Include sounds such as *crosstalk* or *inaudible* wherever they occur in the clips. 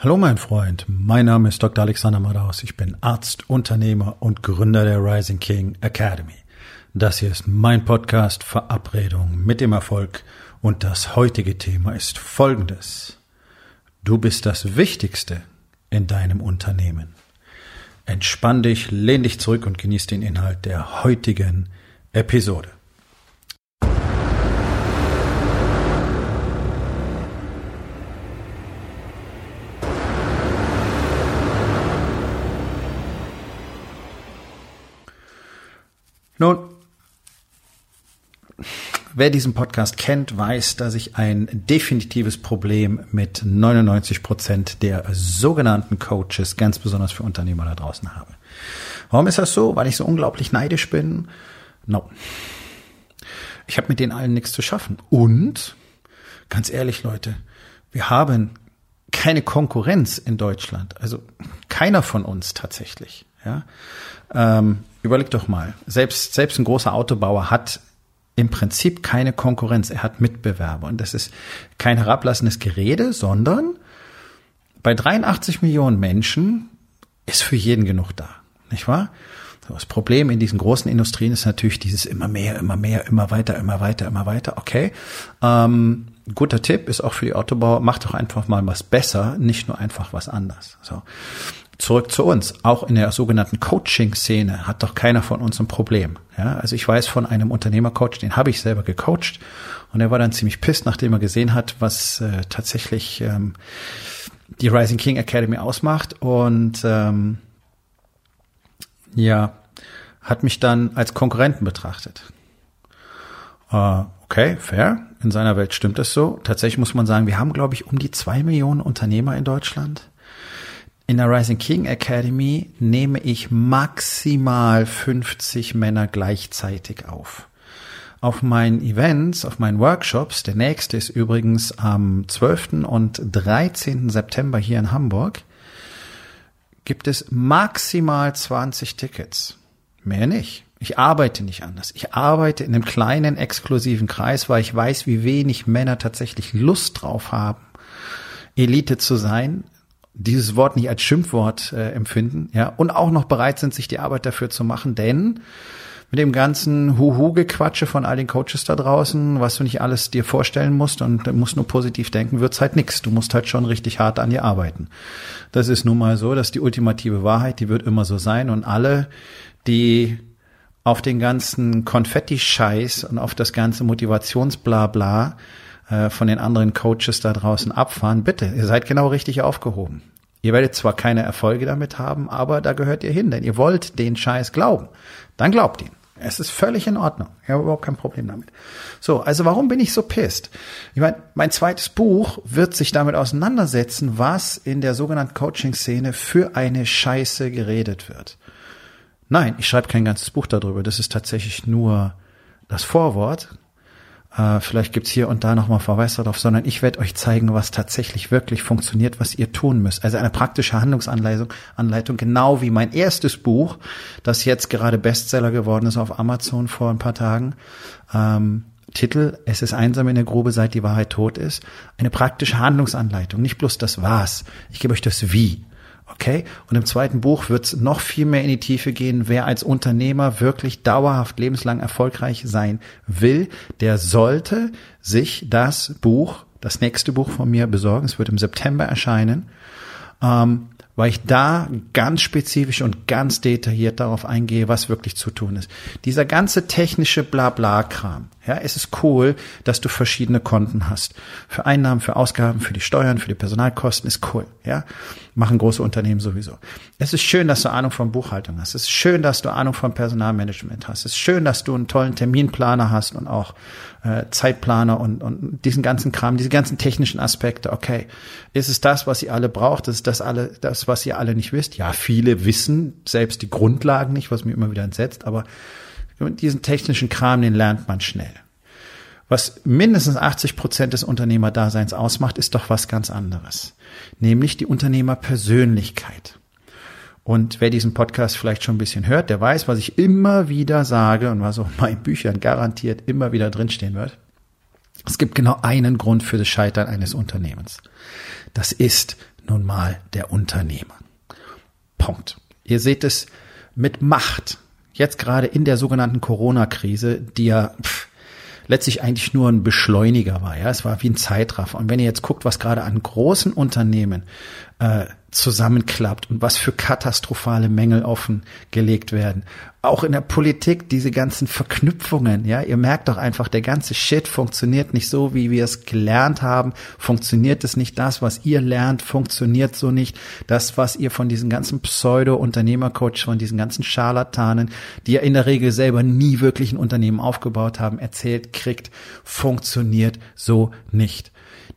Hallo mein Freund, mein Name ist Dr. Alexander Madaus. Ich bin Arzt, Unternehmer und Gründer der Rising King Academy. Das hier ist mein Podcast Verabredung mit dem Erfolg und das heutige Thema ist folgendes. Du bist das Wichtigste in deinem Unternehmen. Entspann dich, lehn dich zurück und genieß den Inhalt der heutigen Episode. Nun, wer diesen Podcast kennt, weiß, dass ich ein definitives Problem mit 99 Prozent der sogenannten Coaches, ganz besonders für Unternehmer da draußen habe. Warum ist das so? Weil ich so unglaublich neidisch bin? No. Ich habe mit denen allen nichts zu schaffen. Und, ganz ehrlich, Leute, wir haben keine Konkurrenz in Deutschland. Also keiner von uns tatsächlich. Ja. Ähm, überleg doch mal, selbst, selbst ein großer Autobauer hat im Prinzip keine Konkurrenz. Er hat Mitbewerber. Und das ist kein herablassendes Gerede, sondern bei 83 Millionen Menschen ist für jeden genug da. Nicht wahr? Das Problem in diesen großen Industrien ist natürlich dieses immer mehr, immer mehr, immer weiter, immer weiter, immer weiter. Okay. Ähm, guter Tipp ist auch für die Autobauer, macht doch einfach mal was besser, nicht nur einfach was anders. So. Zurück zu uns. Auch in der sogenannten Coaching-Szene hat doch keiner von uns ein Problem. Ja, also ich weiß von einem Unternehmercoach, den habe ich selber gecoacht und er war dann ziemlich pisst, nachdem er gesehen hat, was äh, tatsächlich ähm, die Rising King Academy ausmacht und ähm, ja, hat mich dann als Konkurrenten betrachtet. Äh, okay, fair. In seiner Welt stimmt es so. Tatsächlich muss man sagen, wir haben, glaube ich, um die zwei Millionen Unternehmer in Deutschland. In der Rising King Academy nehme ich maximal 50 Männer gleichzeitig auf. Auf meinen Events, auf meinen Workshops, der nächste ist übrigens am 12. und 13. September hier in Hamburg, gibt es maximal 20 Tickets. Mehr nicht. Ich arbeite nicht anders. Ich arbeite in einem kleinen, exklusiven Kreis, weil ich weiß, wie wenig Männer tatsächlich Lust drauf haben, Elite zu sein, dieses Wort nicht als Schimpfwort äh, empfinden, ja, und auch noch bereit sind, sich die Arbeit dafür zu machen, denn mit dem ganzen Huhu-Gequatsche von all den Coaches da draußen, was du nicht alles dir vorstellen musst und musst nur positiv denken, wird's halt nix. Du musst halt schon richtig hart an dir arbeiten. Das ist nun mal so, dass die ultimative Wahrheit, die wird immer so sein und alle, die auf den ganzen Konfetti-Scheiß und auf das ganze Motivationsblabla äh, von den anderen Coaches da draußen abfahren, bitte, ihr seid genau richtig aufgehoben. Ihr werdet zwar keine Erfolge damit haben, aber da gehört ihr hin, denn ihr wollt den Scheiß glauben. Dann glaubt ihn. Es ist völlig in Ordnung. Ich habe überhaupt kein Problem damit. So, also warum bin ich so pisst? Ich meine, mein zweites Buch wird sich damit auseinandersetzen, was in der sogenannten Coaching-Szene für eine Scheiße geredet wird. Nein, ich schreibe kein ganzes Buch darüber. Das ist tatsächlich nur das Vorwort äh, vielleicht gibt's hier und da nochmal Verweis darauf, sondern ich werde euch zeigen, was tatsächlich wirklich funktioniert, was ihr tun müsst. Also eine praktische Handlungsanleitung, Anleitung, genau wie mein erstes Buch, das jetzt gerade Bestseller geworden ist auf Amazon vor ein paar Tagen. Ähm, Titel, es ist einsam in der Grube, seit die Wahrheit tot ist. Eine praktische Handlungsanleitung, nicht bloß das Was. Ich gebe euch das Wie. Okay? Und im zweiten Buch wird es noch viel mehr in die Tiefe gehen. Wer als Unternehmer wirklich dauerhaft lebenslang erfolgreich sein will, der sollte sich das Buch, das nächste Buch von mir besorgen. Es wird im September erscheinen. Ähm, weil ich da ganz spezifisch und ganz detailliert darauf eingehe, was wirklich zu tun ist. Dieser ganze technische Blabla-Kram, ja, es ist cool, dass du verschiedene Konten hast. Für Einnahmen, für Ausgaben, für die Steuern, für die Personalkosten ist cool, ja. Machen große Unternehmen sowieso. Es ist schön, dass du Ahnung von Buchhaltung hast. Es ist schön, dass du Ahnung von Personalmanagement hast. Es ist schön, dass du einen tollen Terminplaner hast und auch äh, Zeitplaner und, und diesen ganzen Kram, diese ganzen technischen Aspekte. Okay, ist es das, was ihr alle braucht? Ist das alle, das, was ihr alle nicht wisst? Ja, viele wissen selbst die Grundlagen nicht, was mir immer wieder entsetzt, aber diesen technischen Kram, den lernt man schnell. Was mindestens 80 Prozent des Unternehmerdaseins ausmacht, ist doch was ganz anderes. Nämlich die Unternehmerpersönlichkeit. Und wer diesen Podcast vielleicht schon ein bisschen hört, der weiß, was ich immer wieder sage und was auch in meinen Büchern garantiert immer wieder drinstehen wird. Es gibt genau einen Grund für das Scheitern eines Unternehmens. Das ist nun mal der Unternehmer. Punkt. Ihr seht es mit Macht. Jetzt gerade in der sogenannten Corona-Krise, die ja pff, letztlich eigentlich nur ein Beschleuniger war. Ja, es war wie ein Zeitraffer. Und wenn ihr jetzt guckt, was gerade an großen Unternehmen äh, zusammenklappt und was für katastrophale Mängel offengelegt werden. Auch in der Politik diese ganzen Verknüpfungen, ja, ihr merkt doch einfach, der ganze Shit funktioniert nicht so, wie wir es gelernt haben, funktioniert es nicht, das, was ihr lernt, funktioniert so nicht, das, was ihr von diesen ganzen Pseudo-Unternehmercoach, von diesen ganzen Scharlatanen, die ja in der Regel selber nie wirklich ein Unternehmen aufgebaut haben, erzählt kriegt, funktioniert so nicht.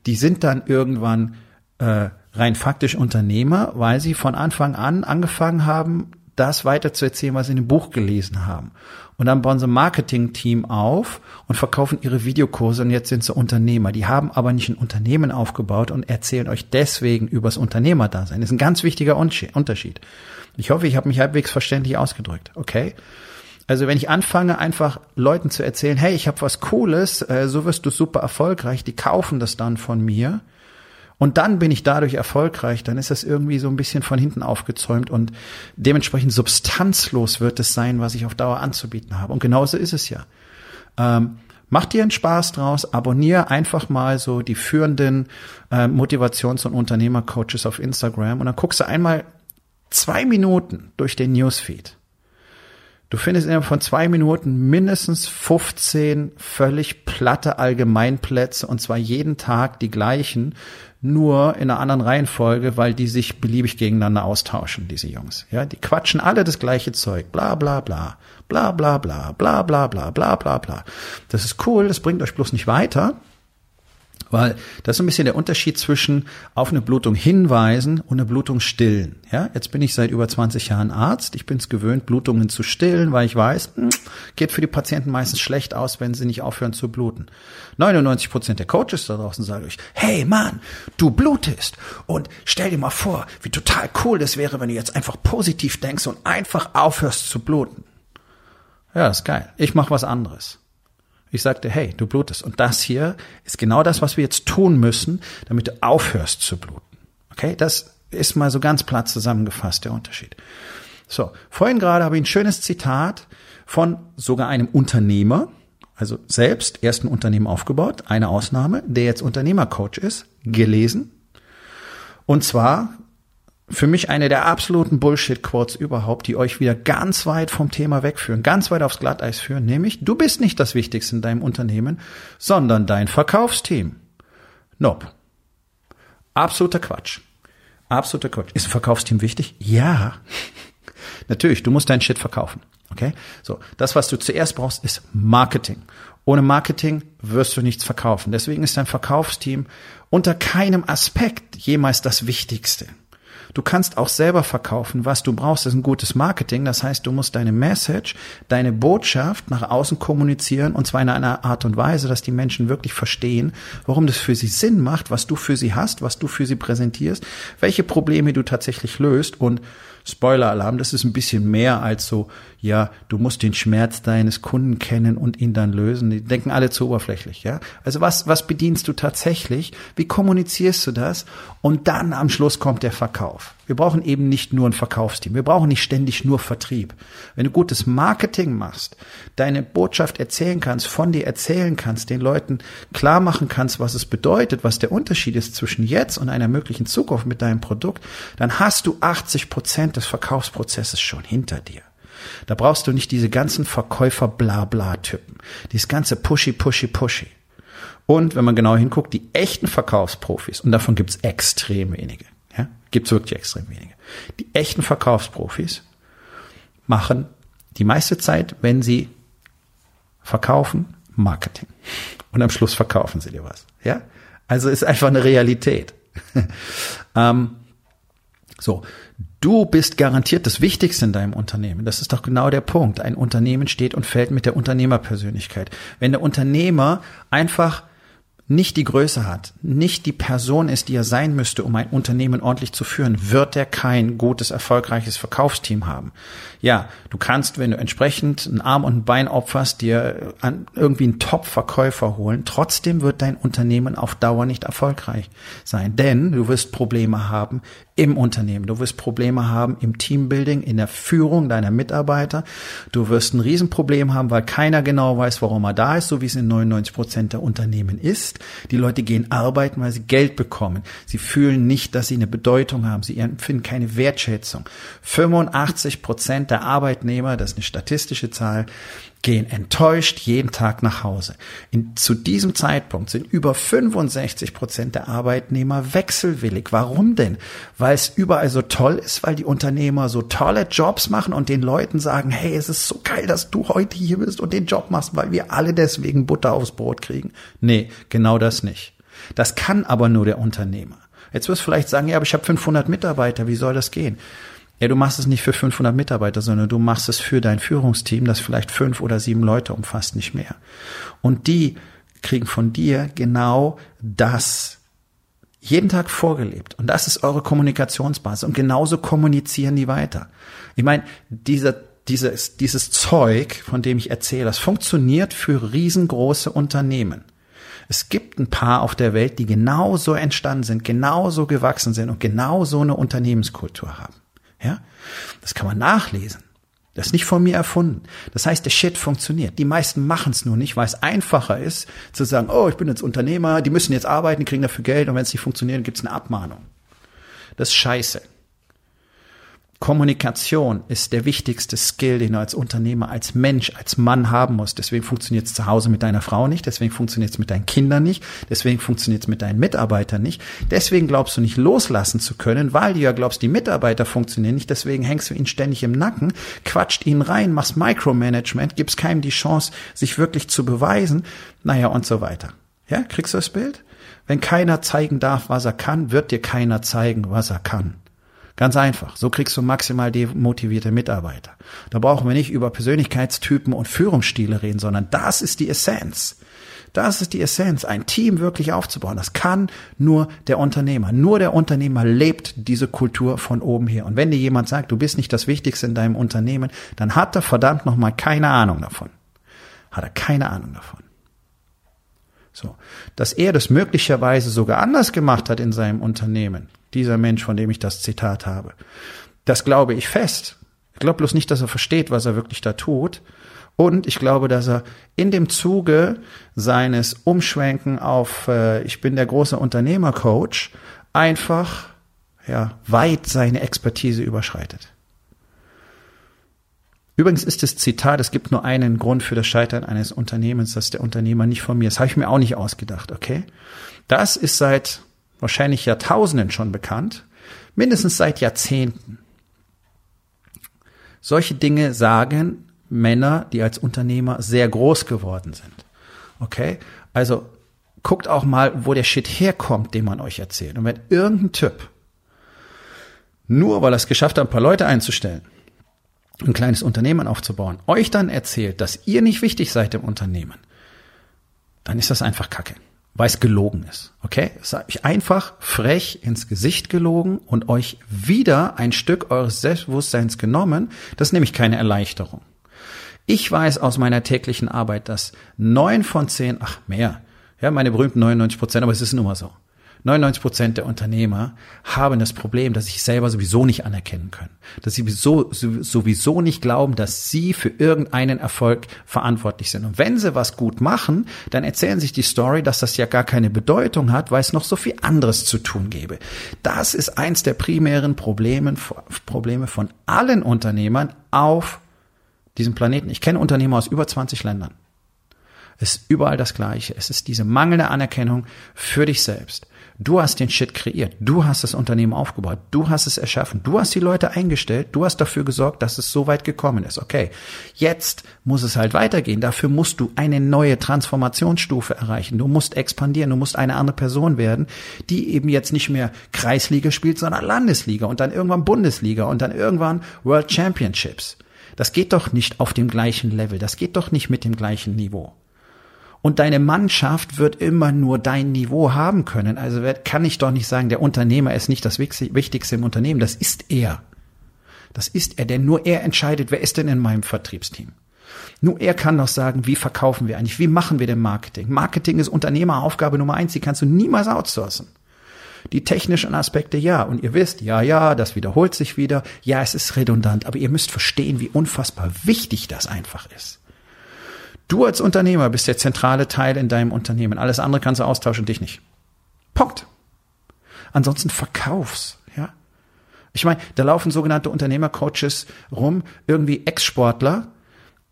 Die sind dann irgendwann äh, rein faktisch Unternehmer, weil sie von Anfang an angefangen haben, das weiterzuerzählen, was sie in dem Buch gelesen haben. Und dann bauen sie ein Marketing-Team auf und verkaufen ihre Videokurse und jetzt sind sie Unternehmer. Die haben aber nicht ein Unternehmen aufgebaut und erzählen euch deswegen übers Unternehmerdasein. Das ist ein ganz wichtiger Unterschied. Ich hoffe, ich habe mich halbwegs verständlich ausgedrückt. Okay? Also wenn ich anfange, einfach Leuten zu erzählen, hey, ich habe was Cooles, äh, so wirst du super erfolgreich, die kaufen das dann von mir und dann bin ich dadurch erfolgreich, dann ist das irgendwie so ein bisschen von hinten aufgezäumt und dementsprechend substanzlos wird es sein, was ich auf Dauer anzubieten habe. Und genauso ist es ja. Ähm, Mach dir einen Spaß draus, abonniere einfach mal so die führenden äh, Motivations- und Unternehmercoaches auf Instagram und dann guckst du einmal zwei Minuten durch den Newsfeed. Du findest innerhalb von zwei Minuten mindestens 15 völlig platte Allgemeinplätze und zwar jeden Tag die gleichen nur in einer anderen Reihenfolge, weil die sich beliebig gegeneinander austauschen, diese Jungs. Ja, die quatschen alle das gleiche Zeug. Bla, bla, bla. Bla, bla, bla. Bla, bla, bla. Bla, bla, bla. Das ist cool, das bringt euch bloß nicht weiter. Weil das ist ein bisschen der Unterschied zwischen auf eine Blutung hinweisen und eine Blutung stillen. Ja, jetzt bin ich seit über 20 Jahren Arzt. Ich bin es gewöhnt, Blutungen zu stillen, weil ich weiß, hm, geht für die Patienten meistens schlecht aus, wenn sie nicht aufhören zu bluten. 99 Prozent der Coaches da draußen sagen euch, hey Mann, du blutest. Und stell dir mal vor, wie total cool das wäre, wenn du jetzt einfach positiv denkst und einfach aufhörst zu bluten. Ja, ist geil. Ich mache was anderes. Ich sagte, hey, du blutest. Und das hier ist genau das, was wir jetzt tun müssen, damit du aufhörst zu bluten. Okay, das ist mal so ganz platt zusammengefasst der Unterschied. So, vorhin gerade habe ich ein schönes Zitat von sogar einem Unternehmer, also selbst erst ein Unternehmen aufgebaut, eine Ausnahme, der jetzt Unternehmercoach ist, gelesen. Und zwar für mich eine der absoluten Bullshit-Quotes überhaupt, die euch wieder ganz weit vom Thema wegführen, ganz weit aufs Glatteis führen, nämlich du bist nicht das Wichtigste in deinem Unternehmen, sondern dein Verkaufsteam. Nope. Absoluter Quatsch. Absoluter Quatsch. Ist ein Verkaufsteam wichtig? Ja. *laughs* Natürlich, du musst dein Shit verkaufen. Okay? So. Das, was du zuerst brauchst, ist Marketing. Ohne Marketing wirst du nichts verkaufen. Deswegen ist dein Verkaufsteam unter keinem Aspekt jemals das Wichtigste. Du kannst auch selber verkaufen. Was du brauchst, ist ein gutes Marketing. Das heißt, du musst deine Message, deine Botschaft nach außen kommunizieren und zwar in einer Art und Weise, dass die Menschen wirklich verstehen, warum das für sie Sinn macht, was du für sie hast, was du für sie präsentierst, welche Probleme du tatsächlich löst und Spoiler-Alarm, das ist ein bisschen mehr als so, ja, du musst den Schmerz deines Kunden kennen und ihn dann lösen. Die denken alle zu oberflächlich, ja. Also was, was bedienst du tatsächlich? Wie kommunizierst du das? Und dann am Schluss kommt der Verkauf. Wir brauchen eben nicht nur ein Verkaufsteam. Wir brauchen nicht ständig nur Vertrieb. Wenn du gutes Marketing machst, deine Botschaft erzählen kannst, von dir erzählen kannst, den Leuten klar machen kannst, was es bedeutet, was der Unterschied ist zwischen jetzt und einer möglichen Zukunft mit deinem Produkt, dann hast du 80 Prozent des Verkaufsprozesses schon hinter dir. Da brauchst du nicht diese ganzen Verkäufer-Blabla-Typen. Dieses ganze Pushy, Pushy, Pushy. Und wenn man genau hinguckt, die echten Verkaufsprofis, und davon gibt's extrem wenige, ja, Gibt es wirklich extrem wenige. Die echten Verkaufsprofis machen die meiste Zeit, wenn sie verkaufen, Marketing. Und am Schluss verkaufen sie dir was. Ja? Also ist einfach eine Realität. *laughs* ähm, so. Du bist garantiert das Wichtigste in deinem Unternehmen. Das ist doch genau der Punkt. Ein Unternehmen steht und fällt mit der Unternehmerpersönlichkeit. Wenn der Unternehmer einfach nicht die Größe hat, nicht die Person ist, die er sein müsste, um ein Unternehmen ordentlich zu führen, wird er kein gutes, erfolgreiches Verkaufsteam haben. Ja, du kannst, wenn du entsprechend einen Arm und ein Bein opferst, dir an irgendwie einen Top-Verkäufer holen. Trotzdem wird dein Unternehmen auf Dauer nicht erfolgreich sein, denn du wirst Probleme haben im Unternehmen. Du wirst Probleme haben im Teambuilding, in der Führung deiner Mitarbeiter. Du wirst ein Riesenproblem haben, weil keiner genau weiß, warum er da ist, so wie es in 99 Prozent der Unternehmen ist. Die Leute gehen arbeiten, weil sie Geld bekommen. Sie fühlen nicht, dass sie eine Bedeutung haben. Sie empfinden keine Wertschätzung. 85 Prozent der Arbeitnehmer, das ist eine statistische Zahl, gehen enttäuscht jeden Tag nach Hause. In, zu diesem Zeitpunkt sind über 65 Prozent der Arbeitnehmer wechselwillig. Warum denn? Weil es überall so toll ist, weil die Unternehmer so tolle Jobs machen und den Leuten sagen, hey, es ist so geil, dass du heute hier bist und den Job machst, weil wir alle deswegen Butter aufs Brot kriegen. Nee, genau das nicht. Das kann aber nur der Unternehmer. Jetzt wirst du vielleicht sagen, ja, aber ich habe 500 Mitarbeiter, wie soll das gehen? Ja, du machst es nicht für 500 Mitarbeiter, sondern du machst es für dein Führungsteam, das vielleicht fünf oder sieben Leute umfasst, nicht mehr. Und die kriegen von dir genau das jeden Tag vorgelebt. Und das ist eure Kommunikationsbasis. Und genauso kommunizieren die weiter. Ich meine, dieser, dieses, dieses Zeug, von dem ich erzähle, das funktioniert für riesengroße Unternehmen. Es gibt ein paar auf der Welt, die genauso entstanden sind, genauso gewachsen sind und genau so eine Unternehmenskultur haben. Ja? Das kann man nachlesen. Das ist nicht von mir erfunden. Das heißt, der Shit funktioniert. Die meisten machen es nur nicht, weil es einfacher ist, zu sagen, oh, ich bin jetzt Unternehmer, die müssen jetzt arbeiten, kriegen dafür Geld und wenn es nicht funktioniert, gibt es eine Abmahnung. Das ist scheiße. Kommunikation ist der wichtigste Skill, den du als Unternehmer, als Mensch, als Mann haben musst. Deswegen funktioniert es zu Hause mit deiner Frau nicht, deswegen funktioniert es mit deinen Kindern nicht, deswegen funktioniert es mit deinen Mitarbeitern nicht. Deswegen glaubst du nicht loslassen zu können, weil du ja glaubst, die Mitarbeiter funktionieren nicht, deswegen hängst du ihnen ständig im Nacken, quatscht ihnen rein, machst Micromanagement, gibst keinem die Chance, sich wirklich zu beweisen, naja und so weiter. Ja, kriegst du das Bild? Wenn keiner zeigen darf, was er kann, wird dir keiner zeigen, was er kann. Ganz einfach. So kriegst du maximal demotivierte Mitarbeiter. Da brauchen wir nicht über Persönlichkeitstypen und Führungsstile reden, sondern das ist die Essenz. Das ist die Essenz, ein Team wirklich aufzubauen. Das kann nur der Unternehmer. Nur der Unternehmer lebt diese Kultur von oben her. Und wenn dir jemand sagt, du bist nicht das Wichtigste in deinem Unternehmen, dann hat er verdammt nochmal keine Ahnung davon. Hat er keine Ahnung davon. So. Dass er das möglicherweise sogar anders gemacht hat in seinem Unternehmen, dieser Mensch, von dem ich das Zitat habe. Das glaube ich fest. Ich glaube bloß nicht, dass er versteht, was er wirklich da tut. Und ich glaube, dass er in dem Zuge seines Umschwenken auf äh, ich bin der große Unternehmercoach einfach ja weit seine Expertise überschreitet. Übrigens ist das Zitat, es gibt nur einen Grund für das Scheitern eines Unternehmens, das ist der Unternehmer nicht von mir. Das habe ich mir auch nicht ausgedacht, okay? Das ist seit wahrscheinlich Jahrtausenden schon bekannt, mindestens seit Jahrzehnten. Solche Dinge sagen Männer, die als Unternehmer sehr groß geworden sind. Okay? Also guckt auch mal, wo der Shit herkommt, den man euch erzählt. Und wenn irgendein Typ, nur weil er es geschafft hat, ein paar Leute einzustellen, ein kleines Unternehmen aufzubauen, euch dann erzählt, dass ihr nicht wichtig seid im Unternehmen, dann ist das einfach Kacke weil es gelogen ist. Okay? Das habe ich einfach frech ins Gesicht gelogen und euch wieder ein Stück eures Selbstbewusstseins genommen. Das ist nämlich keine Erleichterung. Ich weiß aus meiner täglichen Arbeit, dass neun von zehn, ach mehr, ja, meine berühmten 99 Prozent, aber es ist nun mal so. 99 Prozent der Unternehmer haben das Problem, dass sie sich selber sowieso nicht anerkennen können. Dass sie sowieso, sowieso nicht glauben, dass sie für irgendeinen Erfolg verantwortlich sind. Und wenn sie was gut machen, dann erzählen sich die Story, dass das ja gar keine Bedeutung hat, weil es noch so viel anderes zu tun gäbe. Das ist eins der primären Probleme, Probleme von allen Unternehmern auf diesem Planeten. Ich kenne Unternehmer aus über 20 Ländern. Es ist überall das Gleiche. Es ist diese mangelnde Anerkennung für dich selbst. Du hast den Shit kreiert. Du hast das Unternehmen aufgebaut. Du hast es erschaffen. Du hast die Leute eingestellt. Du hast dafür gesorgt, dass es so weit gekommen ist. Okay. Jetzt muss es halt weitergehen. Dafür musst du eine neue Transformationsstufe erreichen. Du musst expandieren. Du musst eine andere Person werden, die eben jetzt nicht mehr Kreisliga spielt, sondern Landesliga und dann irgendwann Bundesliga und dann irgendwann World Championships. Das geht doch nicht auf dem gleichen Level. Das geht doch nicht mit dem gleichen Niveau. Und deine Mannschaft wird immer nur dein Niveau haben können. Also kann ich doch nicht sagen, der Unternehmer ist nicht das Wichtigste im Unternehmen. Das ist er. Das ist er, denn nur er entscheidet, wer ist denn in meinem Vertriebsteam. Nur er kann doch sagen, wie verkaufen wir eigentlich, wie machen wir denn Marketing. Marketing ist Unternehmeraufgabe Nummer eins, die kannst du niemals outsourcen. Die technischen Aspekte ja. Und ihr wisst, ja, ja, das wiederholt sich wieder. Ja, es ist redundant, aber ihr müsst verstehen, wie unfassbar wichtig das einfach ist. Du als Unternehmer bist der zentrale Teil in deinem Unternehmen. Alles andere kannst du austauschen, dich nicht. Punkt. Ansonsten verkauf's, ja. Ich meine, da laufen sogenannte Unternehmercoaches rum, irgendwie Ex-Sportler,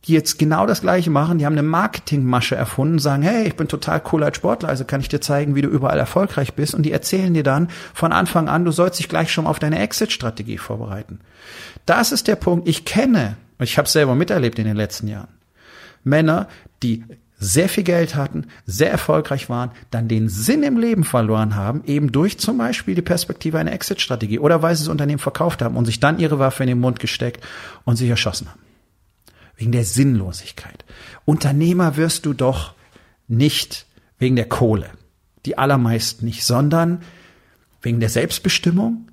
die jetzt genau das Gleiche machen. Die haben eine Marketingmasche erfunden, sagen, hey, ich bin total cool als Sportler, also kann ich dir zeigen, wie du überall erfolgreich bist. Und die erzählen dir dann von Anfang an, du sollst dich gleich schon auf deine Exit-Strategie vorbereiten. Das ist der Punkt. Ich kenne, ich habe selber miterlebt in den letzten Jahren, Männer, die sehr viel Geld hatten, sehr erfolgreich waren, dann den Sinn im Leben verloren haben, eben durch zum Beispiel die Perspektive einer Exit-Strategie oder weil sie das Unternehmen verkauft haben und sich dann ihre Waffe in den Mund gesteckt und sich erschossen haben wegen der Sinnlosigkeit. Unternehmer wirst du doch nicht wegen der Kohle, die allermeisten nicht, sondern wegen der Selbstbestimmung,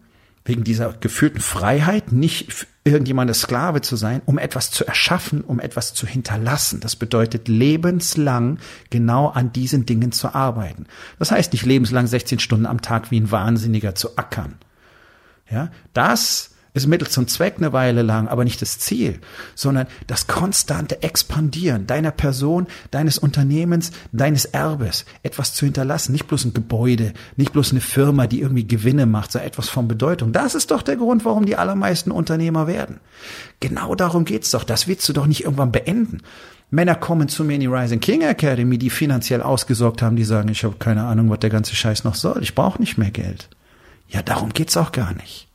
wegen dieser gefühlten Freiheit, nicht irgendjemandes Sklave zu sein, um etwas zu erschaffen, um etwas zu hinterlassen. Das bedeutet lebenslang genau an diesen Dingen zu arbeiten. Das heißt nicht lebenslang 16 Stunden am Tag wie ein Wahnsinniger zu ackern. Ja, das ist Mittel zum Zweck eine Weile lang, aber nicht das Ziel, sondern das konstante Expandieren deiner Person, deines Unternehmens, deines Erbes, etwas zu hinterlassen, nicht bloß ein Gebäude, nicht bloß eine Firma, die irgendwie Gewinne macht, sondern etwas von Bedeutung. Das ist doch der Grund, warum die allermeisten Unternehmer werden. Genau darum geht's doch. Das willst du doch nicht irgendwann beenden. Männer kommen zu mir in die Rising King Academy, die finanziell ausgesorgt haben, die sagen, ich habe keine Ahnung, was der ganze Scheiß noch soll. Ich brauche nicht mehr Geld. Ja, darum geht's auch gar nicht.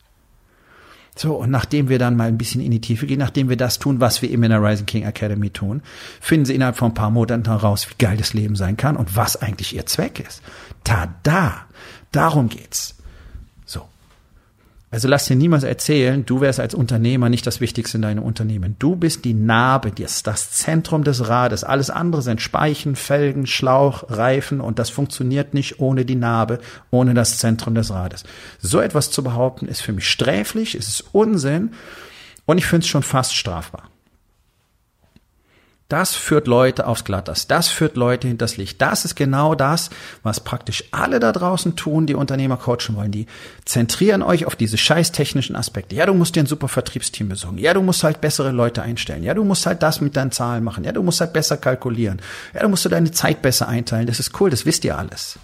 So, und nachdem wir dann mal ein bisschen in die Tiefe gehen, nachdem wir das tun, was wir eben in der Rising King Academy tun, finden sie innerhalb von ein paar Monaten heraus, wie geil das Leben sein kann und was eigentlich ihr Zweck ist. Tada! Darum geht's. Also lass dir niemals erzählen, du wärst als Unternehmer nicht das Wichtigste in deinem Unternehmen. Du bist die Narbe, das, das Zentrum des Rades. Alles andere sind Speichen, Felgen, Schlauch, Reifen und das funktioniert nicht ohne die Narbe, ohne das Zentrum des Rades. So etwas zu behaupten, ist für mich sträflich, ist Unsinn und ich finde es schon fast strafbar. Das führt Leute aufs Glatteis. Das führt Leute hinters Licht. Das ist genau das, was praktisch alle da draußen tun, die Unternehmer coachen wollen. Die zentrieren euch auf diese scheiß technischen Aspekte. Ja, du musst dir ein super Vertriebsteam besorgen. Ja, du musst halt bessere Leute einstellen. Ja, du musst halt das mit deinen Zahlen machen. Ja, du musst halt besser kalkulieren. Ja, du musst deine Zeit besser einteilen. Das ist cool. Das wisst ihr alles.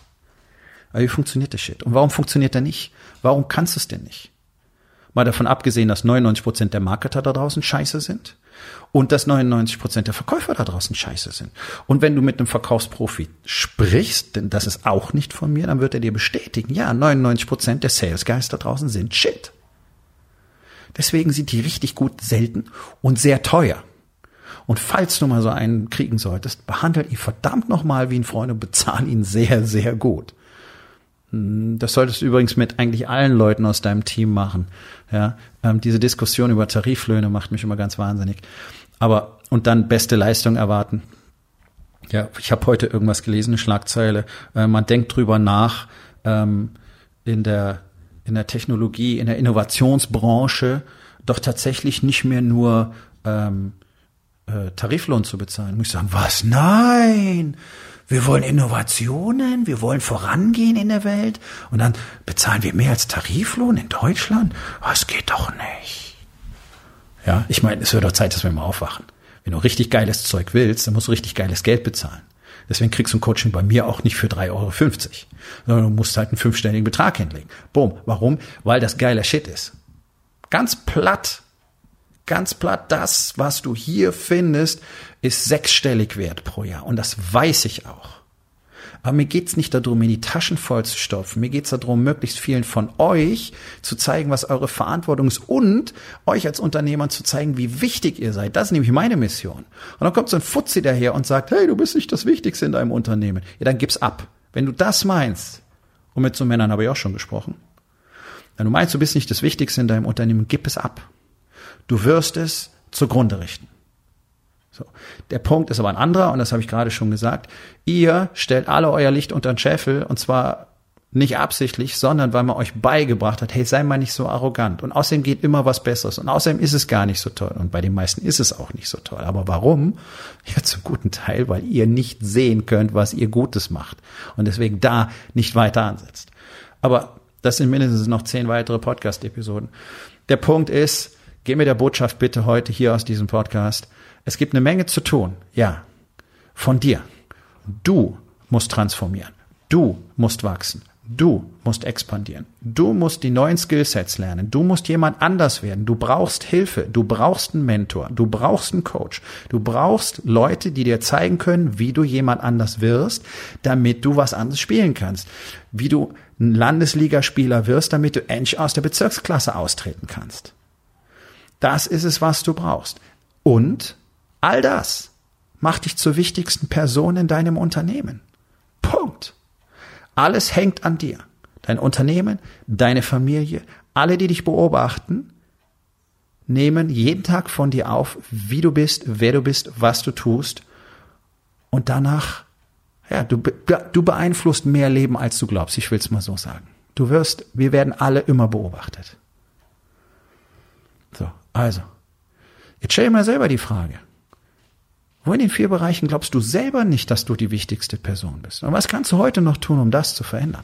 Aber wie funktioniert das Shit? Und warum funktioniert er nicht? Warum kannst du es denn nicht? Mal davon abgesehen, dass 99 Prozent der Marketer da draußen scheiße sind und dass 99 Prozent der Verkäufer da draußen scheiße sind. Und wenn du mit einem Verkaufsprofi sprichst, denn das ist auch nicht von mir, dann wird er dir bestätigen, ja, 99 Prozent der Sales Guys da draußen sind shit. Deswegen sind die richtig gut selten und sehr teuer. Und falls du mal so einen kriegen solltest, behandelt ihn verdammt nochmal wie ein Freund und bezahl ihn sehr, sehr gut. Hm, das solltest du übrigens mit eigentlich allen Leuten aus deinem Team machen. Ja, ähm, diese Diskussion über Tariflöhne macht mich immer ganz wahnsinnig. Aber und dann beste Leistung erwarten. Ja, ich habe heute irgendwas gelesen, eine Schlagzeile. Äh, man denkt drüber nach ähm, in der in der Technologie, in der Innovationsbranche doch tatsächlich nicht mehr nur ähm, äh, Tariflohn zu bezahlen. Muss ich sagen, was? Nein! Wir wollen Innovationen, wir wollen vorangehen in der Welt und dann bezahlen wir mehr als Tariflohn in Deutschland? Das geht doch nicht. Ja, ich meine, es wird doch Zeit, dass wir mal aufwachen. Wenn du richtig geiles Zeug willst, dann musst du richtig geiles Geld bezahlen. Deswegen kriegst du ein Coaching bei mir auch nicht für 3,50 Euro, sondern du musst halt einen fünfstelligen Betrag hinlegen. Boom. Warum? Weil das geiler Shit ist. Ganz platt ganz platt, das, was du hier findest, ist sechsstellig wert pro Jahr. Und das weiß ich auch. Aber mir geht's nicht darum, mir die Taschen voll zu stopfen. Mir geht's darum, möglichst vielen von euch zu zeigen, was eure Verantwortung ist und euch als Unternehmer zu zeigen, wie wichtig ihr seid. Das ist nämlich meine Mission. Und dann kommt so ein Fuzzi daher und sagt, hey, du bist nicht das Wichtigste in deinem Unternehmen. Ja, dann gib's ab. Wenn du das meinst, und mit so Männern habe ich auch schon gesprochen, wenn du meinst, du bist nicht das Wichtigste in deinem Unternehmen, gib es ab. Du wirst es zugrunde richten. So. Der Punkt ist aber ein anderer und das habe ich gerade schon gesagt. Ihr stellt alle euer Licht unter den Scheffel und zwar nicht absichtlich, sondern weil man euch beigebracht hat, hey, sei mal nicht so arrogant. Und außerdem geht immer was Besseres. Und außerdem ist es gar nicht so toll. Und bei den meisten ist es auch nicht so toll. Aber warum? *laughs* Ja, zum guten Teil, weil ihr nicht sehen könnt, was ihr Gutes macht. Und deswegen da nicht weiter ansetzt. Aber das sind mindestens noch zehn weitere Podcast-Episoden. Der Punkt ist, geh mir der Botschaft bitte heute hier aus diesem Podcast. Es gibt eine Menge zu tun. Ja. Von dir. Du musst transformieren. Du musst wachsen. Du musst expandieren. Du musst die neuen Skillsets lernen. Du musst jemand anders werden. Du brauchst Hilfe. Du brauchst einen Mentor. Du brauchst einen Coach. Du brauchst Leute, die dir zeigen können, wie du jemand anders wirst, damit du was anderes spielen kannst. Wie du ein Landesligaspieler wirst, damit du endlich aus der Bezirksklasse austreten kannst. Das ist es, was du brauchst. Und all das macht dich zur wichtigsten Person in deinem Unternehmen. Punkt. Alles hängt an dir. Dein Unternehmen, deine Familie, alle, die dich beobachten, nehmen jeden Tag von dir auf, wie du bist, wer du bist, was du tust. Und danach, ja, du, du beeinflusst mehr Leben, als du glaubst. Ich will es mal so sagen. Du wirst, wir werden alle immer beobachtet. So, also. Jetzt stell dir mal selber die Frage. Wo in den vier Bereichen glaubst du selber nicht, dass du die wichtigste Person bist? Und was kannst du heute noch tun, um das zu verändern?